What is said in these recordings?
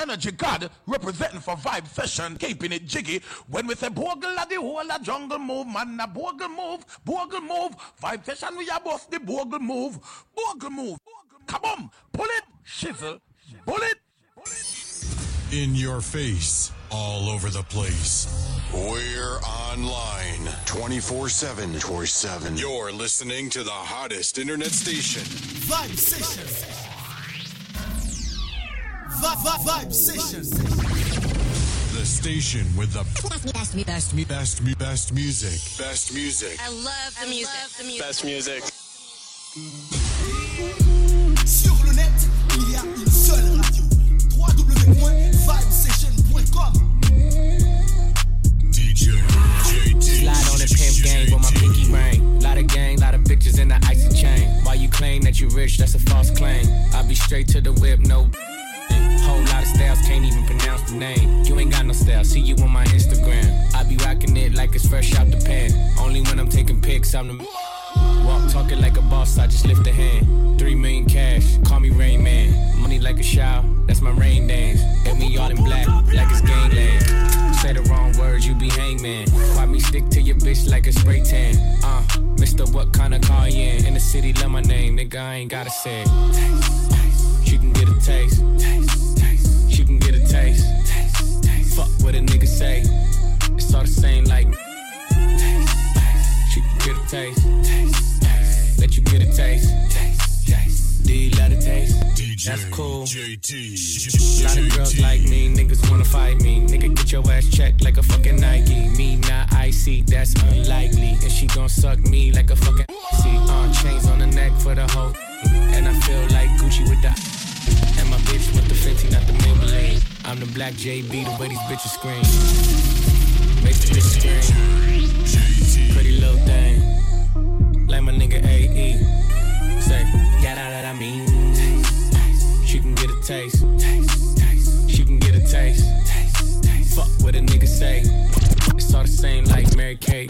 energy god representing for vibe session, keeping it jiggy. When we say bogle at the whole a jungle move, man, a bogle move, bogle move. Vibe session, we are both the bogle move, bogle move. Come on, pull it, shizzle, pull it. In your face, all over the place. We're online 24 7. 24 7. You're listening to the hottest internet station. Vibe Sessions. Vibe, vibe, vibe The station with the best, best, best, best, best, best music. Best music. I love the music. Best music. Sur le net, il y a I'm the. Walk talking like a boss, I just lift a hand. Three million cash, call me Rain Man. Money like a shower, that's my rain dance. And we all in black, like it's gangland. Say the wrong words, you be hangman. Why me stick to your bitch like a spray tan? Uh, Mister, what kind of car you in? In the city, love my name, nigga, I ain't gotta say. Taste, taste. She can get a taste. taste, taste. A lot of girls like me, niggas wanna fight me. Nigga, get your ass checked like a fucking Nike. Me not icy, that's unlikely. And she gon' suck me like a fucking see. Uh, chains on the neck for the hoe. And I feel like Gucci with the. And my bitch with the Fenty, not the Maybelline. I'm the black JB, the way these bitches scream. Make the bitches scream. Pretty little thing. Like my nigga AE. Say, yeah, that, I mean. She can get a taste. Taste, taste. She can get a taste. Taste, taste. Fuck what a nigga say. It's all the same like Mary Kate.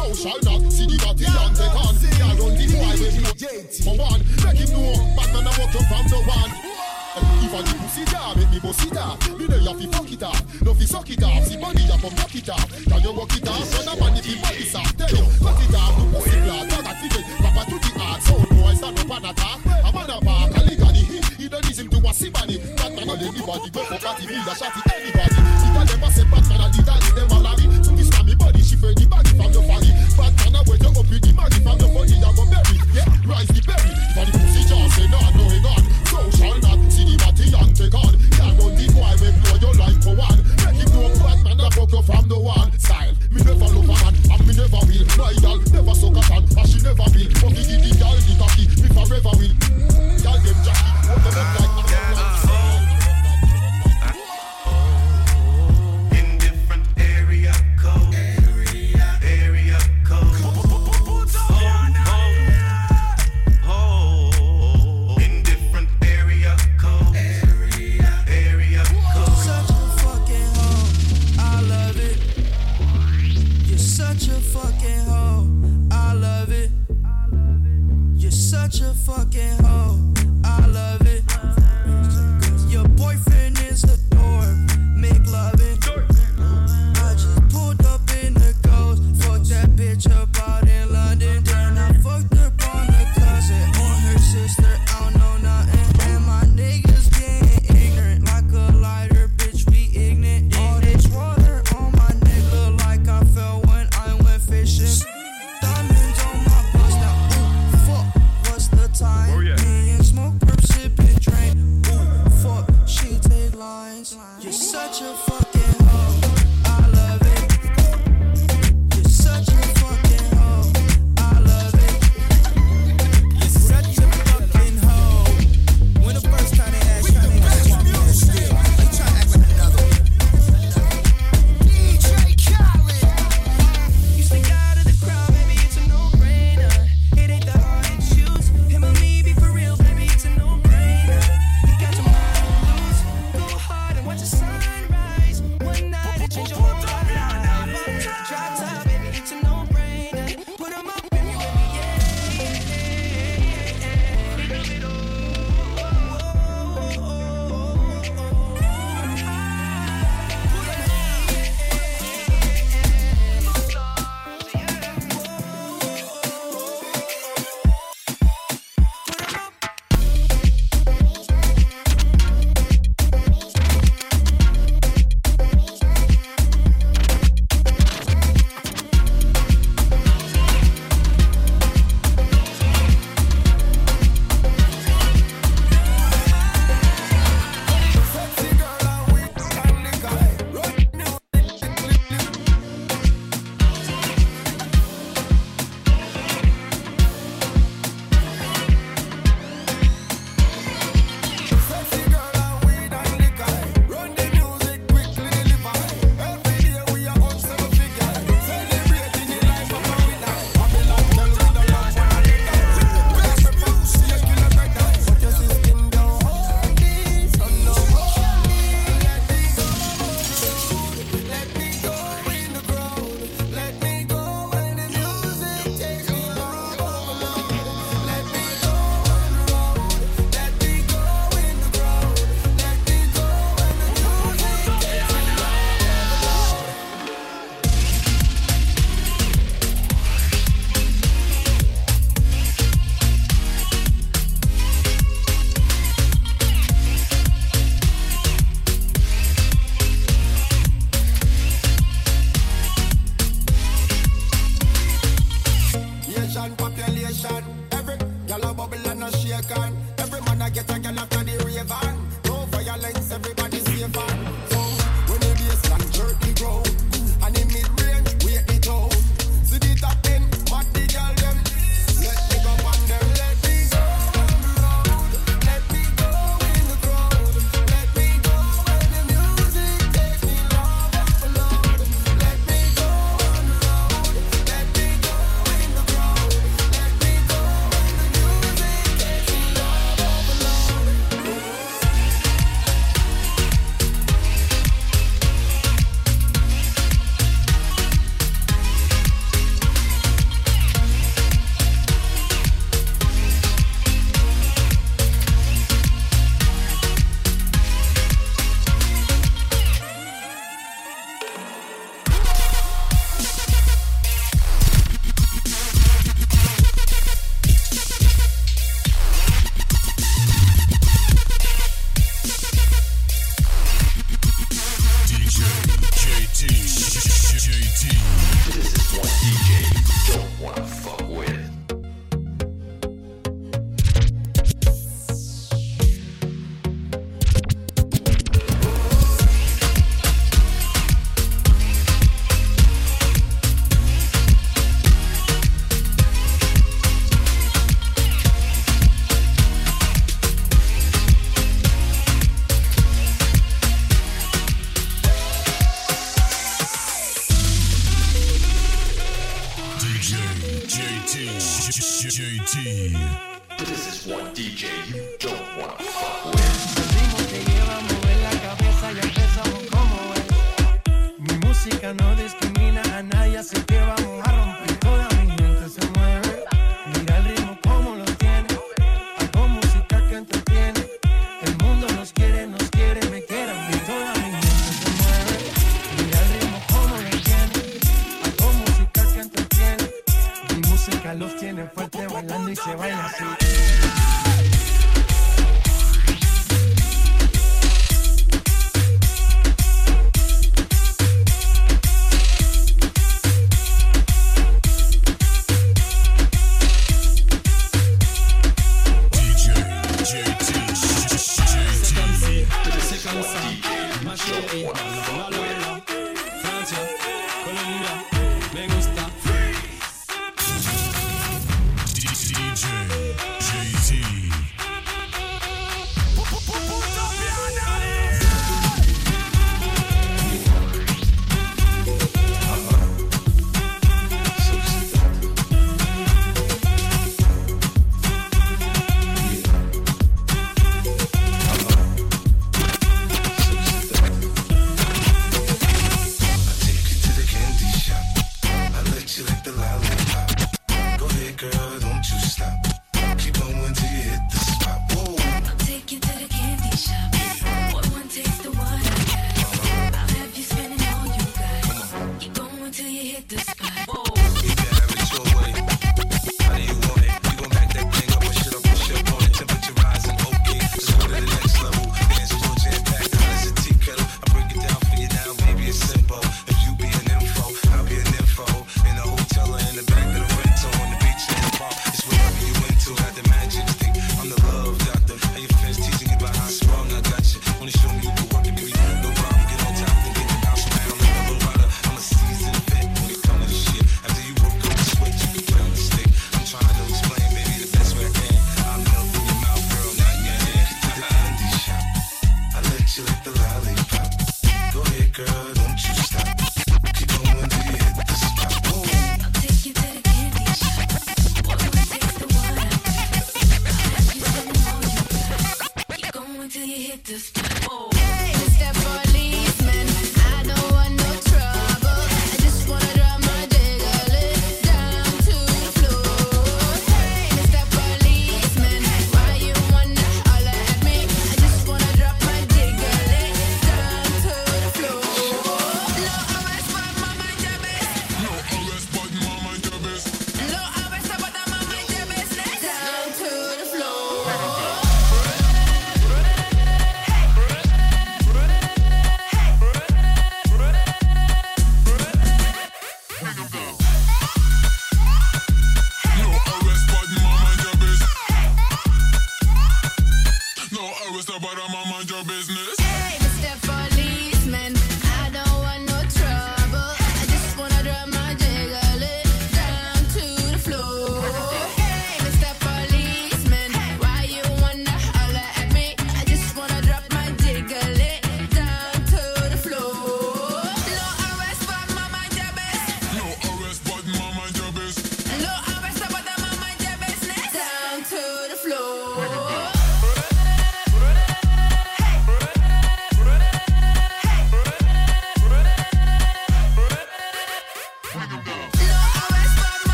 Hang on So shall not see the body and take on Can't run the boy we blow for one Make him know bad man about you from no one if I the pussy down, make me bust it off. Me know you to fuck it off. No fi suck it off. See body you from knock it off. Can you walk it off? Run a man if he body soft. Tell you, cut it off. No pussy blood. Tag a ticket. Papa to the heart. Oh, so boy stand up and attack. A man a bark. A lick on the hip. He don't listen to a simony. Bad man on anybody. Go for party. Me da shot it such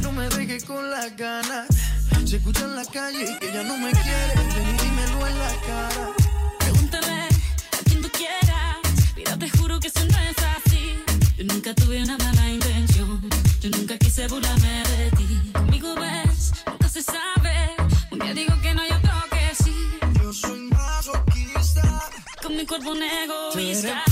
No me dejes con las ganas. Se escucha en la calle que ya no me quiere. Ven y dímelo en la cara. Pregúntame a quien tú quieras. Mira, te juro que eso no es así. Yo nunca tuve una mala intención. Yo nunca quise burlarme de ti. Conmigo ves, nunca se sabe. Un día digo que no, yo otro que sí. Yo soy masoquista. Con mi cuerpo un egoísta.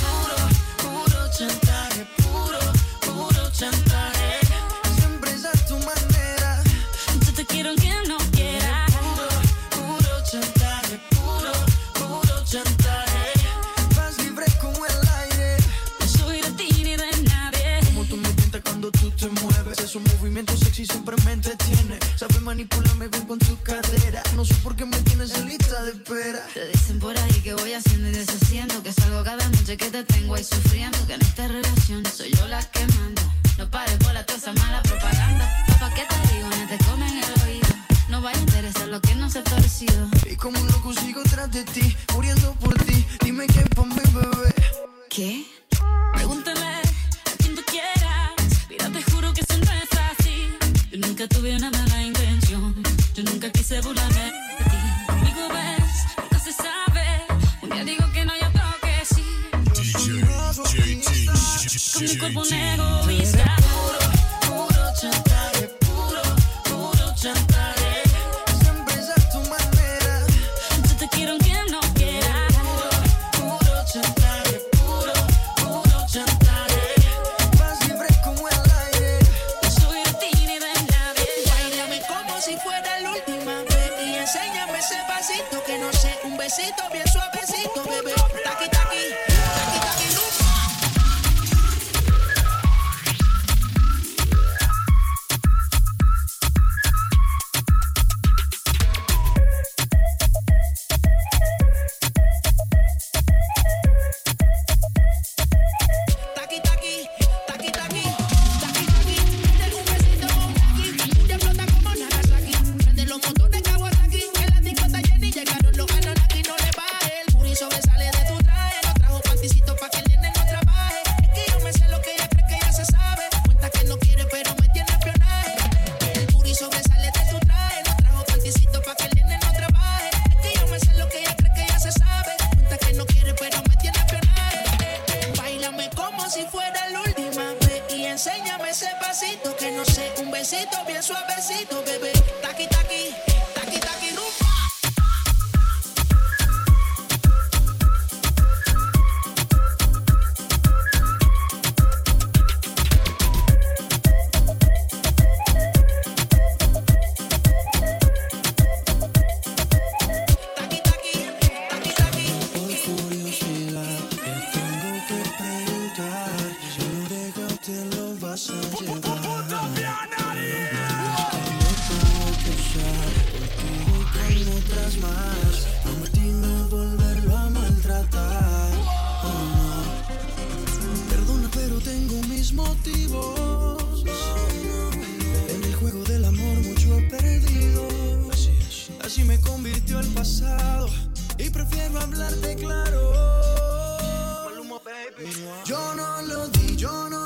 mi cuerpo negro. baby. Taki, taki. Así me convirtió el pasado y prefiero hablarte claro. Yo no lo di, yo no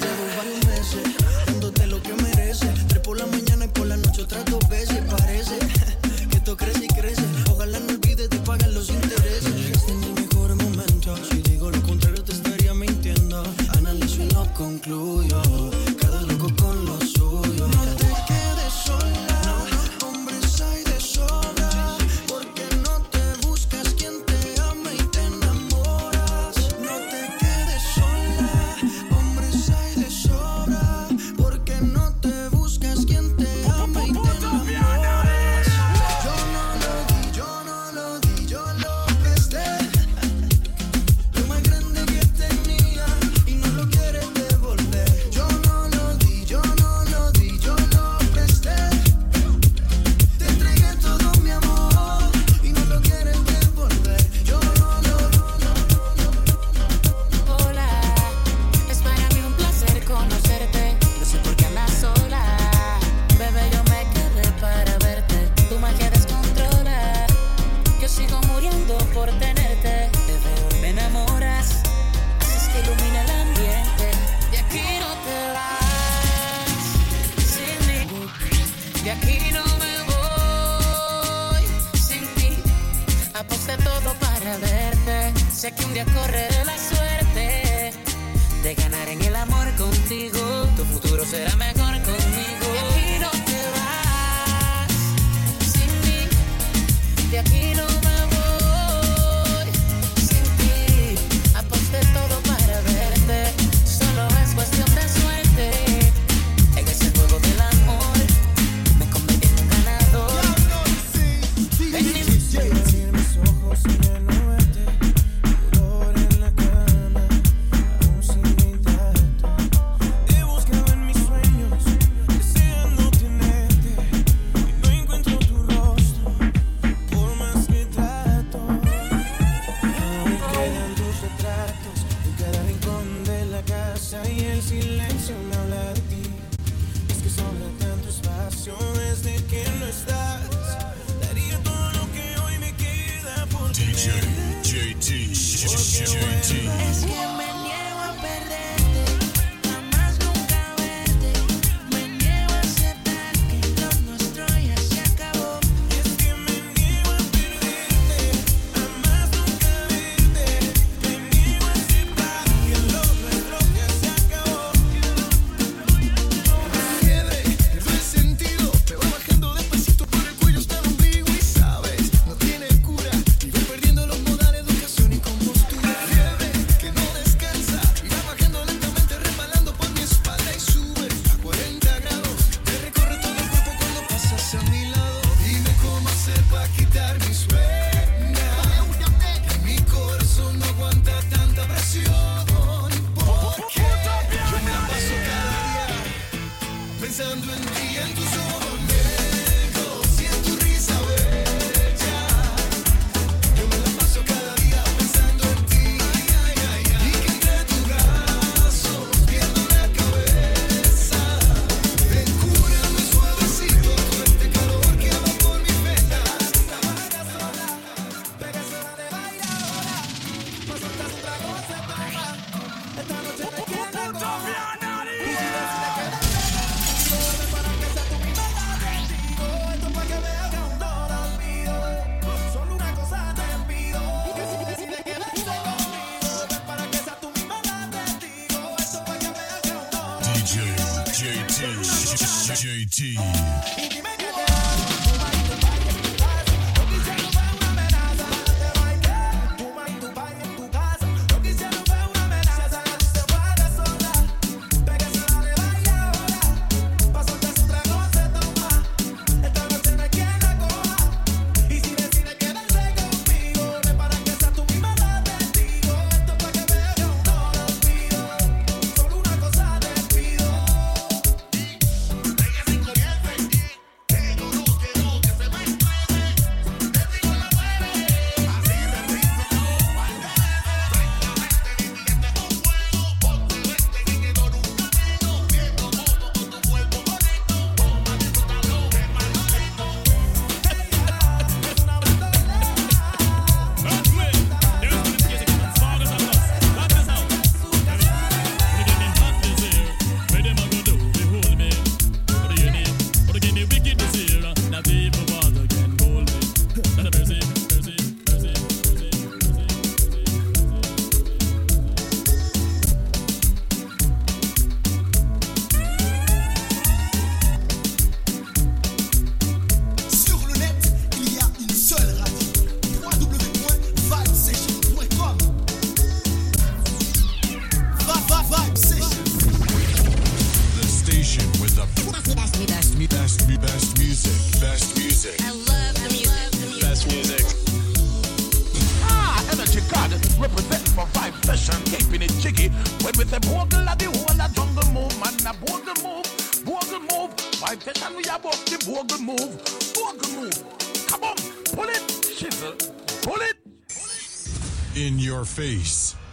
Varios meses lo que mereces. Tres por la mañana y por la noche otras dos veces. Parece que esto crece y crece. Ojalá no olvides de pagar los intereses. Este es mi mejor momento. Si digo lo contrario, te estaría mintiendo. Analizo y no concluyo.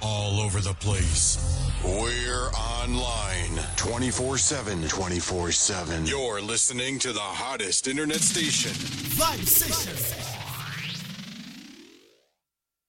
all over the place. We're online 24 7. 24 7. You're listening to the hottest internet station. Vibe Station.